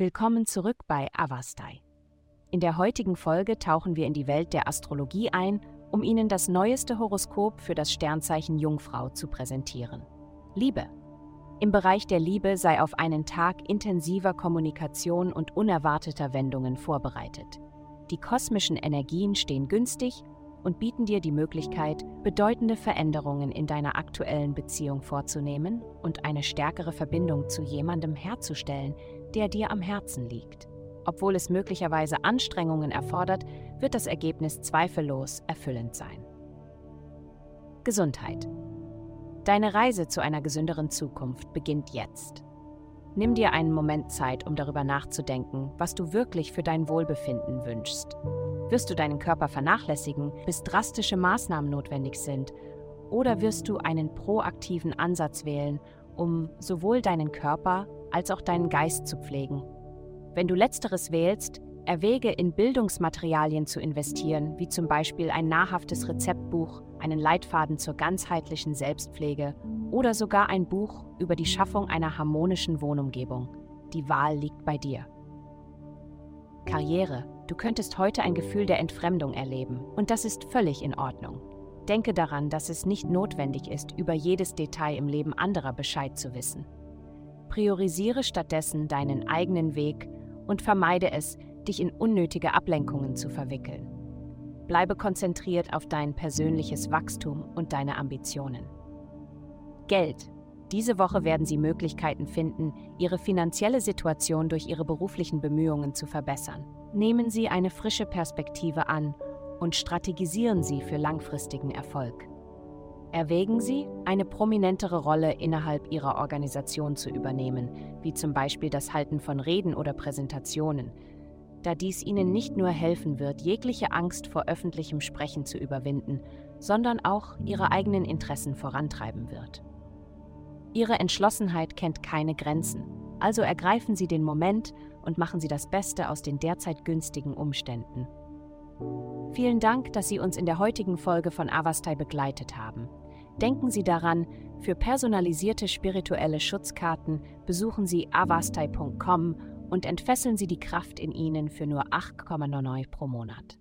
Willkommen zurück bei Avastai. In der heutigen Folge tauchen wir in die Welt der Astrologie ein, um Ihnen das neueste Horoskop für das Sternzeichen Jungfrau zu präsentieren. Liebe. Im Bereich der Liebe sei auf einen Tag intensiver Kommunikation und unerwarteter Wendungen vorbereitet. Die kosmischen Energien stehen günstig und bieten dir die Möglichkeit, bedeutende Veränderungen in deiner aktuellen Beziehung vorzunehmen und eine stärkere Verbindung zu jemandem herzustellen, der dir am Herzen liegt. Obwohl es möglicherweise Anstrengungen erfordert, wird das Ergebnis zweifellos erfüllend sein. Gesundheit. Deine Reise zu einer gesünderen Zukunft beginnt jetzt. Nimm dir einen Moment Zeit, um darüber nachzudenken, was du wirklich für dein Wohlbefinden wünschst. Wirst du deinen Körper vernachlässigen, bis drastische Maßnahmen notwendig sind? Oder wirst du einen proaktiven Ansatz wählen, um sowohl deinen Körper als auch deinen Geist zu pflegen? Wenn du letzteres wählst, erwäge in Bildungsmaterialien zu investieren, wie zum Beispiel ein nahrhaftes Rezeptbuch, einen Leitfaden zur ganzheitlichen Selbstpflege oder sogar ein Buch über die Schaffung einer harmonischen Wohnumgebung. Die Wahl liegt bei dir. Karriere. Du könntest heute ein Gefühl der Entfremdung erleben und das ist völlig in Ordnung. Denke daran, dass es nicht notwendig ist, über jedes Detail im Leben anderer Bescheid zu wissen. Priorisiere stattdessen deinen eigenen Weg und vermeide es, dich in unnötige Ablenkungen zu verwickeln. Bleibe konzentriert auf dein persönliches Wachstum und deine Ambitionen. Geld. Diese Woche werden Sie Möglichkeiten finden, Ihre finanzielle Situation durch Ihre beruflichen Bemühungen zu verbessern. Nehmen Sie eine frische Perspektive an und strategisieren Sie für langfristigen Erfolg. Erwägen Sie, eine prominentere Rolle innerhalb Ihrer Organisation zu übernehmen, wie zum Beispiel das Halten von Reden oder Präsentationen, da dies Ihnen nicht nur helfen wird, jegliche Angst vor öffentlichem Sprechen zu überwinden, sondern auch Ihre eigenen Interessen vorantreiben wird. Ihre Entschlossenheit kennt keine Grenzen, also ergreifen Sie den Moment und machen Sie das Beste aus den derzeit günstigen Umständen. Vielen Dank, dass Sie uns in der heutigen Folge von Avastai begleitet haben. Denken Sie daran, für personalisierte spirituelle Schutzkarten besuchen Sie avastai.com und entfesseln Sie die Kraft in Ihnen für nur 8,99 pro Monat.